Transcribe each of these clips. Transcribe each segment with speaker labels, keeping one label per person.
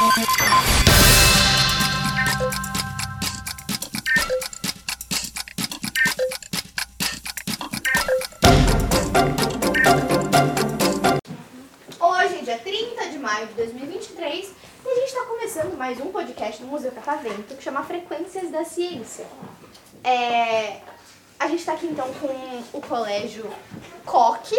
Speaker 1: Hoje, dia 30 de maio de 2023, e a gente está começando mais um podcast do Museu Catavento que chama Frequências da Ciência. É, a gente está aqui então com o colégio Coque.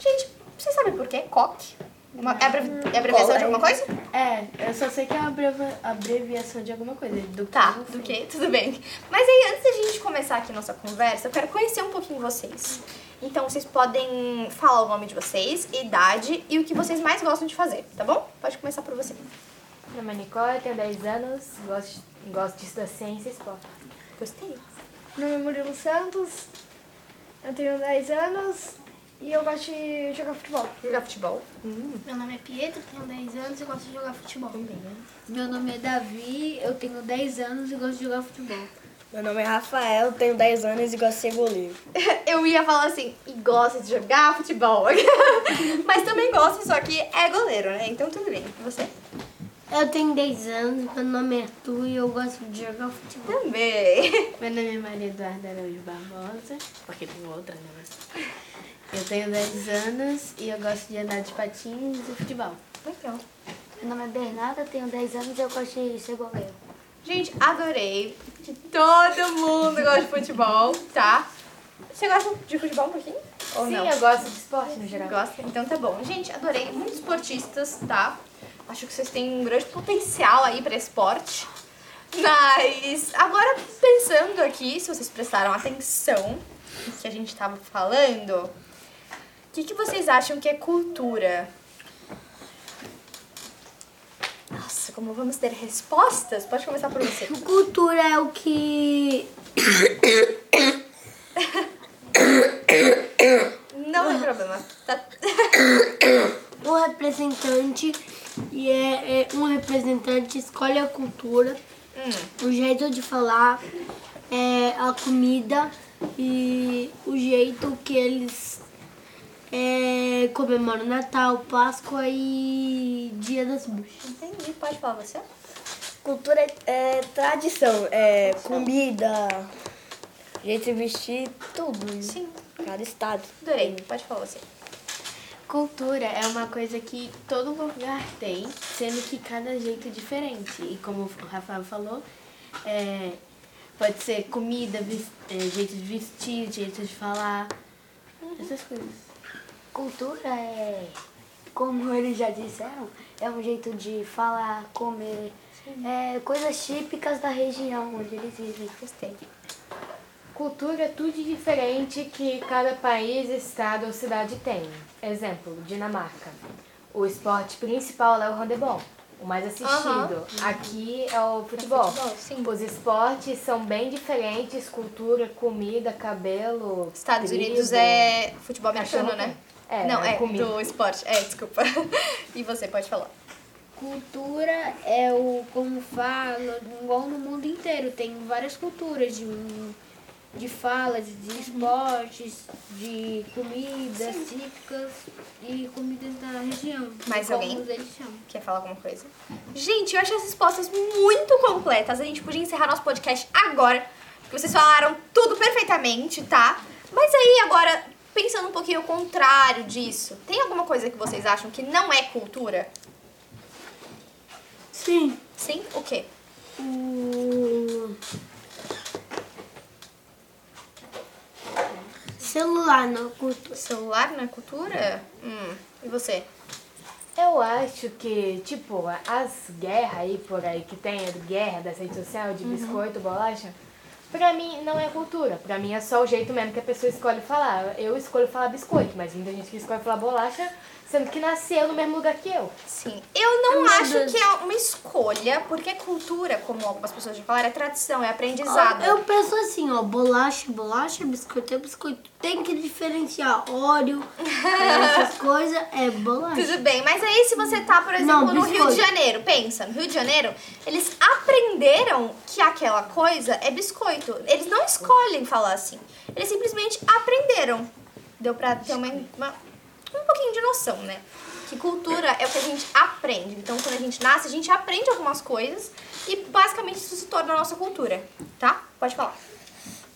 Speaker 1: Gente, vocês sabem por quê? Coque? Uma- é, abrevi- é abreviação de alguma coisa?
Speaker 2: É, eu só sei que é uma abreviação de alguma coisa. Do
Speaker 1: Tá, do que? Tudo bem. Mas aí, antes da gente começar aqui nossa conversa, eu quero conhecer um pouquinho vocês. Então, vocês podem falar o nome de vocês, idade e o que vocês mais gostam de fazer, tá bom? Pode começar por você.
Speaker 2: Meu nome é Nicole, tenho 10 anos, gosto, gosto de estudar ciência e esporte.
Speaker 1: Gostei.
Speaker 3: Meu nome é Murilo Santos, eu tenho 10 anos e eu gosto de jogar futebol.
Speaker 1: Jogar futebol.
Speaker 4: Meu nome é Pietro, tenho 10 anos e gosto de jogar futebol.
Speaker 5: Meu nome é Davi, eu tenho 10 anos e gosto de jogar futebol.
Speaker 6: Meu nome é Rafael, tenho 10 anos e gosto de ser goleiro.
Speaker 1: Eu ia falar assim, e gosta de jogar futebol. Mas também gosta, só que é goleiro, né? Então tudo bem. E você?
Speaker 4: Eu tenho 10 anos, meu nome é Arthur e eu gosto de jogar futebol.
Speaker 1: Também.
Speaker 2: Meu nome é Maria Eduarda Araújo Barbosa, porque tem outra, né? Eu tenho 10 anos e eu gosto de andar de patins e futebol.
Speaker 1: Legal.
Speaker 5: Meu nome é Bernarda, tenho 10 anos e eu gosto de ser goleiro.
Speaker 1: Gente, adorei. Que todo mundo gosta de futebol, tá? Você gosta de futebol um pouquinho? Ou
Speaker 2: Sim,
Speaker 1: não?
Speaker 2: eu gosto de esporte no geral.
Speaker 1: Gosta? Então tá bom. Gente, adorei. Muitos esportistas, tá? Acho que vocês têm um grande potencial aí pra esporte. Mas agora pensando aqui, se vocês prestaram atenção no que a gente tava falando, o que, que vocês acham que é cultura? Nossa, como vamos ter respostas? Pode começar por você.
Speaker 4: Cultura é o que.
Speaker 1: Não tem problema. Tá...
Speaker 4: O representante e é, é um representante escolhe a cultura, o jeito de falar, é, a comida e o jeito que eles é, comemoram Natal, Páscoa e Dia das Bruxas.
Speaker 1: Entendi. Pode falar você?
Speaker 6: Cultura é, é tradição, é comida, jeito de vestir, tudo.
Speaker 1: Sim.
Speaker 6: Cada estado.
Speaker 1: Adorei. Pode falar você.
Speaker 2: Cultura é uma coisa que todo lugar tem, sendo que cada jeito é diferente. E como o Rafael falou, é, pode ser comida, é, jeito de vestir, jeito de falar, essas coisas.
Speaker 5: Cultura é, como eles já disseram, é um jeito de falar, comer, é, coisas típicas da região onde eles vivem.
Speaker 1: Gostei.
Speaker 2: Cultura é tudo diferente que cada país, estado ou cidade tem. Exemplo, Dinamarca. O esporte principal é o handebol, o mais assistido. Aqui é o futebol.
Speaker 1: futebol, sim.
Speaker 2: Os esportes são bem diferentes, cultura, comida, cabelo.
Speaker 1: Estados
Speaker 2: tribo.
Speaker 1: Unidos é futebol americano, né?
Speaker 2: É,
Speaker 1: Não, é
Speaker 2: comida.
Speaker 1: do esporte. É, desculpa. E você pode falar.
Speaker 5: Cultura é o, como fala, igual no mundo inteiro, tem várias culturas de, de falas, de esportes, de comidas típicas e comidas da região.
Speaker 1: Mais alguém? Quer falar alguma coisa? Gente, eu achei as respostas muito completas. A gente podia encerrar nosso podcast agora, porque vocês falaram tudo perfeitamente, tá? Mas aí, agora, pensando um pouquinho ao contrário disso, tem alguma coisa que vocês acham que não é cultura?
Speaker 4: Sim.
Speaker 1: Sim? O quê?
Speaker 4: O celular na cultura.
Speaker 1: Celular na cultura? Hum. E você?
Speaker 2: Eu acho que, tipo, as guerras aí por aí que tem, a guerra das redes sociais, de biscoito, bolacha, pra mim não é cultura. Pra mim é só o jeito mesmo que a pessoa escolhe falar. Eu escolho falar biscoito, mas muita gente que escolhe falar bolacha, sendo que nasceu no mesmo lugar que eu.
Speaker 1: Sim. Eu não acho que é uma escolha, porque cultura, como algumas pessoas já falaram, é tradição, é aprendizado.
Speaker 4: Eu penso assim, ó, bolacha, é bolacha, biscoito é biscoito. Tem que diferenciar óleo, essas coisas, é bolacha.
Speaker 1: Tudo bem, mas aí se você tá, por exemplo,
Speaker 4: Não,
Speaker 1: no Rio de Janeiro, pensa, no Rio de Janeiro, eles aprenderam que aquela coisa é biscoito. Eles não escolhem falar assim. Eles simplesmente aprenderam. Deu pra ter uma, uma- um pouquinho de noção, né? que cultura é o que a gente aprende. Então, quando a gente nasce, a gente aprende algumas coisas e basicamente isso se torna a nossa cultura, tá? Pode falar.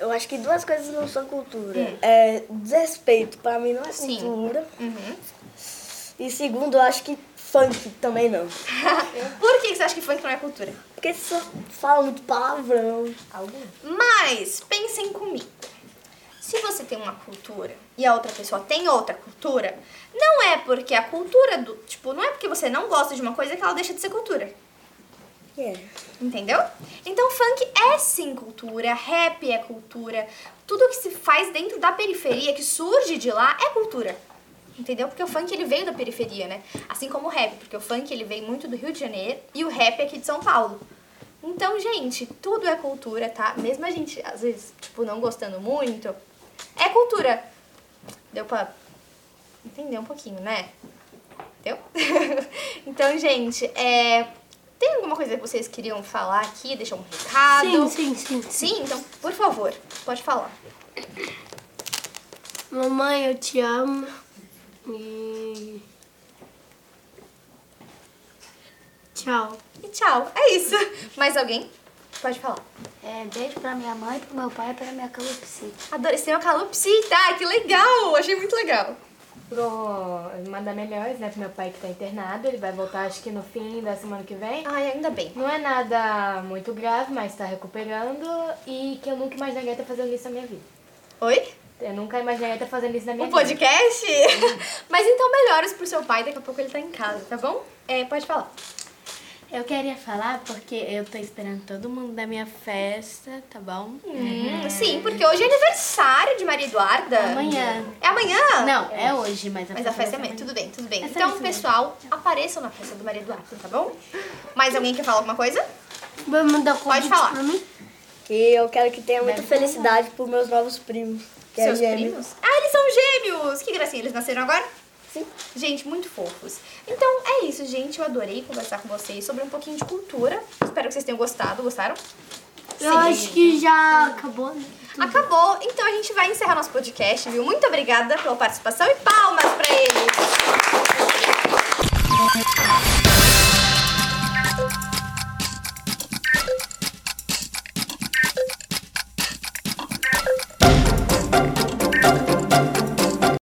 Speaker 6: Eu acho que duas coisas não são cultura. É desrespeito, pra mim não é
Speaker 1: Sim.
Speaker 6: cultura.
Speaker 1: Uhum.
Speaker 6: E segundo, eu acho que funk também não.
Speaker 1: Por que você acha que funk não é cultura?
Speaker 6: Porque só fala muito palavrão.
Speaker 1: Mas pensem comigo. Se você tem uma cultura e a outra pessoa tem outra cultura, não é porque a cultura do. Tipo, não é porque você não gosta de uma coisa que ela deixa de ser cultura.
Speaker 6: É.
Speaker 1: Entendeu? Então, funk é sim cultura, rap é cultura. Tudo que se faz dentro da periferia, que surge de lá, é cultura. Entendeu? Porque o funk ele veio da periferia, né? Assim como o rap, porque o funk ele veio muito do Rio de Janeiro e o rap é aqui de São Paulo. Então, gente, tudo é cultura, tá? Mesmo a gente, às vezes, tipo, não gostando muito, é cultura. Deu pra entender um pouquinho, né? Entendeu? então, gente, é... tem alguma coisa que vocês queriam falar aqui? Deixar um recado?
Speaker 4: Sim, sim, sim.
Speaker 1: Sim, então, por favor, pode falar.
Speaker 4: Mamãe, eu te amo. E. Tchau.
Speaker 1: E tchau. É isso. Mais alguém? Pode falar.
Speaker 5: É, beijo pra minha mãe, pro meu pai e pra minha calopsita.
Speaker 1: Adorei. Você tem uma calopsita. Ah, que legal. Achei muito legal.
Speaker 2: Pro mandar melhores, né, pro meu pai que tá internado. Ele vai voltar acho que no fim da semana que vem.
Speaker 1: Ai, ainda bem.
Speaker 2: Não é nada muito grave, mas tá recuperando. E que eu nunca imaginaria estar fazendo isso na minha vida.
Speaker 1: Oi?
Speaker 2: Eu nunca imaginaria estar fazendo isso na minha
Speaker 1: Um
Speaker 2: vida.
Speaker 1: podcast? Mas então melhoras pro seu pai. Daqui a pouco ele tá em casa, tá bom? É, pode falar.
Speaker 7: Eu queria falar porque eu tô esperando todo mundo da minha festa, tá bom?
Speaker 1: Hum, sim, porque hoje é aniversário de Maria Eduarda.
Speaker 7: Amanhã.
Speaker 1: É amanhã?
Speaker 7: Não, é hoje, mas a
Speaker 1: Mas a
Speaker 7: festa
Speaker 1: festa é amanhã. Tudo bem, tudo bem.
Speaker 7: É só
Speaker 1: Então,
Speaker 7: isso mesmo.
Speaker 1: pessoal, apareçam na festa do Maria Eduarda, tá bom? Mais alguém quer falar alguma coisa?
Speaker 4: Vai mandar
Speaker 1: Pode
Speaker 4: convite
Speaker 1: falar.
Speaker 4: pra mim?
Speaker 6: E eu quero que tenha muita felicidade pros meus novos primos. Que
Speaker 1: Seus
Speaker 6: é
Speaker 1: primos? Ah, eles são gêmeos! Que gracinha, eles nasceram agora? Sim. Gente, muito fofos. Então é isso, gente. Eu adorei conversar com vocês sobre um pouquinho de cultura. Espero que vocês tenham gostado. Gostaram?
Speaker 4: Eu acho que já acabou, né?
Speaker 1: Acabou. Então a gente vai encerrar nosso podcast, viu? Muito obrigada pela participação e palmas pra eles!